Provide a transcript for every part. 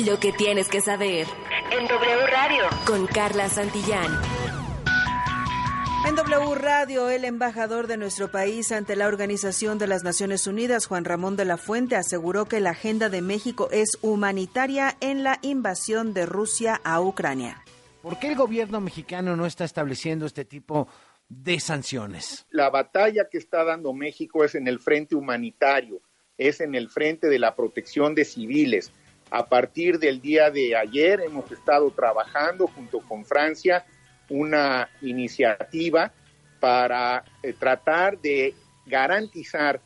Lo que tienes que saber. En W Radio. Con Carla Santillán. En W Radio, el embajador de nuestro país ante la Organización de las Naciones Unidas, Juan Ramón de la Fuente, aseguró que la agenda de México es humanitaria en la invasión de Rusia a Ucrania. ¿Por qué el gobierno mexicano no está estableciendo este tipo de sanciones? La batalla que está dando México es en el frente humanitario, es en el frente de la protección de civiles. A partir del día de ayer hemos estado trabajando junto con Francia una iniciativa para eh, tratar de garantizar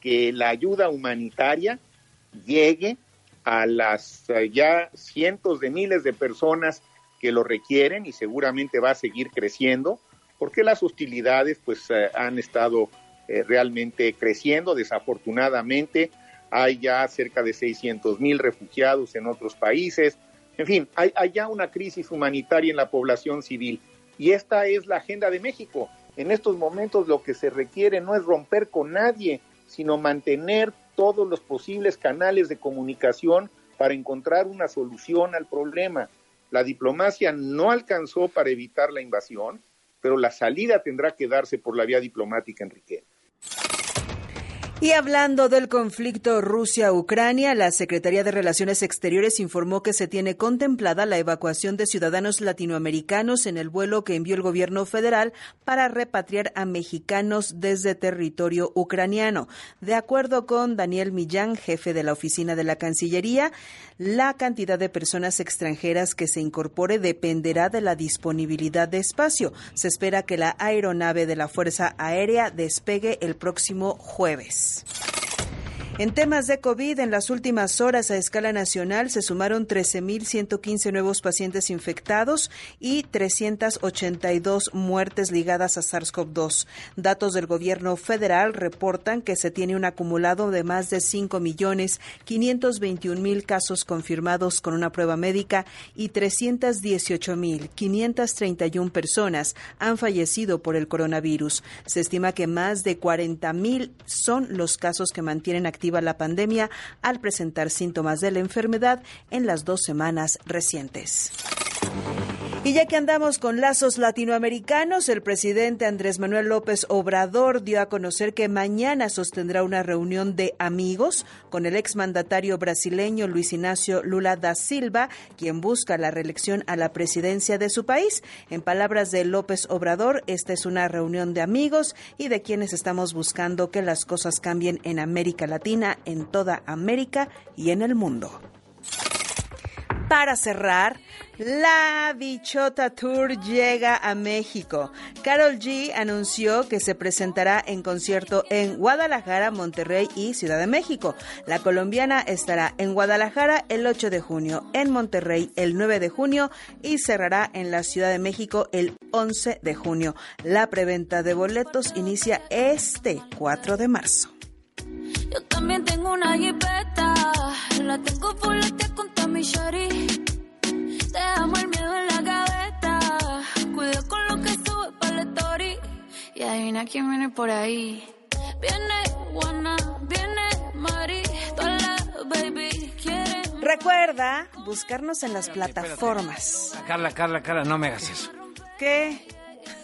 que la ayuda humanitaria llegue a las eh, ya cientos de miles de personas que lo requieren y seguramente va a seguir creciendo porque las hostilidades pues eh, han estado realmente creciendo. Desafortunadamente hay ya cerca de 600 mil refugiados en otros países en fin, hay, ya una crisis humanitaria en la población civil y esta es la agenda de México. En estos momentos lo que se requiere no es romper con nadie, sino mantener todos los posibles canales de comunicación para encontrar una solución al problema. La diplomacia no alcanzó para evitar la invasión, pero la salida tendrá que darse por la vía diplomática, Enrique. Y hablando del conflicto Rusia-Ucrania, la Secretaría de Relaciones Exteriores informó que se tiene contemplada la evacuación de ciudadanos latinoamericanos en el vuelo que envió el gobierno federal para repatriar a mexicanos desde territorio ucraniano. De acuerdo con Daniel Millán, jefe de la oficina de la Cancillería, la cantidad de personas extranjeras que se incorpore dependerá de la disponibilidad de espacio. Se espera que la aeronave de la Fuerza Aérea despegue el próximo jueves. Yes. En temas de COVID, en las últimas horas a escala nacional se sumaron 13.115 nuevos pacientes infectados y 382 muertes ligadas a SARS-CoV-2. Datos del gobierno federal reportan que se tiene un acumulado de más de 5.521.000 casos confirmados con una prueba médica y 318.531 personas han fallecido por el coronavirus. Se estima que más de 40.000 son los casos que mantienen activos la pandemia al presentar síntomas de la enfermedad en las dos semanas recientes. Y ya que andamos con lazos latinoamericanos, el presidente Andrés Manuel López Obrador dio a conocer que mañana sostendrá una reunión de amigos con el exmandatario brasileño Luis Ignacio Lula da Silva, quien busca la reelección a la presidencia de su país. En palabras de López Obrador, esta es una reunión de amigos y de quienes estamos buscando que las cosas cambien en América Latina, en toda América y en el mundo. Para cerrar, la Bichota Tour llega a México. Carol G anunció que se presentará en concierto en Guadalajara, Monterrey y Ciudad de México. La colombiana estará en Guadalajara el 8 de junio, en Monterrey el 9 de junio y cerrará en la Ciudad de México el 11 de junio. La preventa de boletos inicia este 4 de marzo. Yo también tengo una jipeta, la tengo mi shari. Te amo el miedo en la gaveta, cuida con lo que sube para la story. Y adivina quién viene por ahí. Viene Juana, viene Mari, toda la baby quiere. Recuerda buscarnos en las plataformas. Carla, Carla, Carla, no me hagas eso. ¿Qué?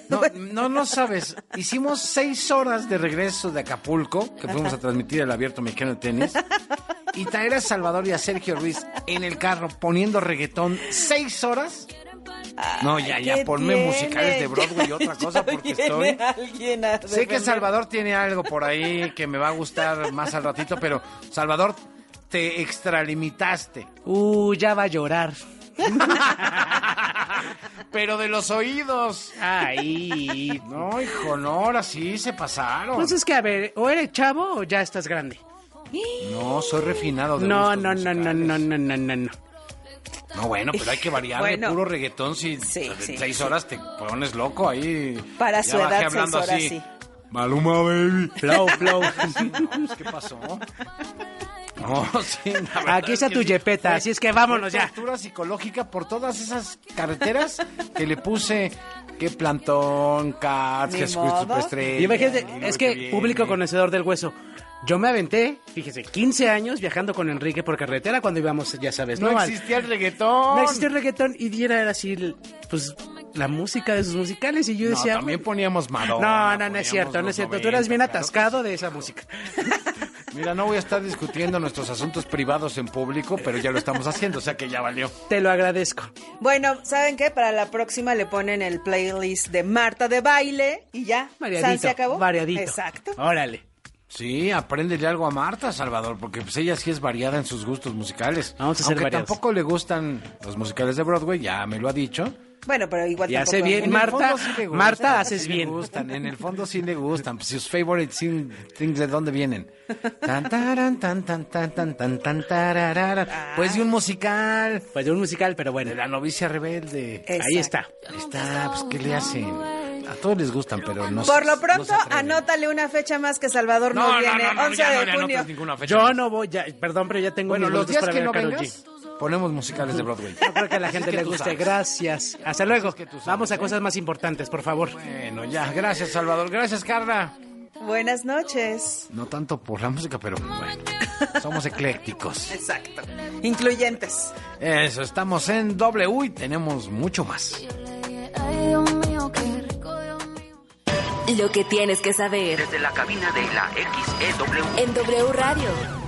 No, no, no sabes. Hicimos seis horas de regreso de Acapulco, que fuimos a transmitir el abierto mexicano de tenis. Y traer a Salvador y a Sergio Ruiz en el carro poniendo reggaetón seis horas. No, ya, ya, ponme musicales de Broadway y otra cosa porque estoy. Sé que Salvador tiene algo por ahí que me va a gustar más al ratito, pero Salvador, te extralimitaste. Uh, ya va a llorar. Pero de los oídos. Ay. No, hijo, no, ahora sí se pasaron. Pues es que, a ver, o eres chavo o ya estás grande. No, soy refinado de No, no, no, no, no, no, no, no, no. No, bueno, pero hay que variar de puro reggaetón. Si sí, seis horas te pones loco ahí. Para su edad, seis horas, así. sí. Maluma, baby. Flow, flow. Pues, ¿Qué pasó? No, sí, Aquí está tu yepeta, así es que vámonos ya. Tortura psicológica por todas esas carreteras que le puse qué plantón, cats, que Imagínate, es que, público conocedor del hueso. Yo me aventé, fíjese, 15 años viajando con Enrique por carretera cuando íbamos, ya sabes, ¿no? No existía el reggaetón. no existía el reggaetón y diera era así, pues, la música de sus musicales y yo No, decía... también poníamos No, Madonna. no, no, es poníamos cierto, no es cierto. Tú 90, eras bien claro atascado de esa música. Mira, no voy a estar discutiendo nuestros asuntos privados en público, pero ya lo estamos haciendo, o sea que ya valió. Te lo agradezco. Bueno, ¿saben qué? Para la próxima le ponen el playlist de Marta de baile y ya. Variadito. San se acabó. Variadito. Exacto. Órale. Sí, apréndele algo a Marta, Salvador, porque pues ella sí es variada en sus gustos musicales. Vamos a ser Aunque variados. tampoco le gustan los musicales de Broadway, ya me lo ha dicho. Bueno, pero igual Y hace bien, Marta, sí Marta, sí haces le bien. gustan, en el fondo sí le gustan. Pues, sus favorite things, ¿de dónde vienen? Tan, taran, tan, tan, tan, tan, tan, tan, tarararan. Pues de un musical. Pues de un musical, pero De bueno. la novicia rebelde. Exacto. Ahí está. Ahí está, pues ¿qué le hacen? A todos les gustan, pero no Por lo no pronto, anótale una fecha más que Salvador no, viene. 11 ya no de le junio. fecha. Yo no voy, ya, perdón, pero ya tengo Bueno, los días para que ver a no Karol vengas, G. ponemos musicales de Broadway. No creo que a la gente le guste. sabes. Gracias. Hasta luego. que tú sabes, Vamos a ¿eh? cosas más importantes, por favor. Bueno, ya, gracias Salvador, gracias Carla. Buenas noches. No tanto por la música, pero bueno, somos eclécticos. Exacto. Incluyentes. Eso, estamos en W y tenemos mucho más. Lo que tienes que saber Desde la cabina de la XEW. en W Radio.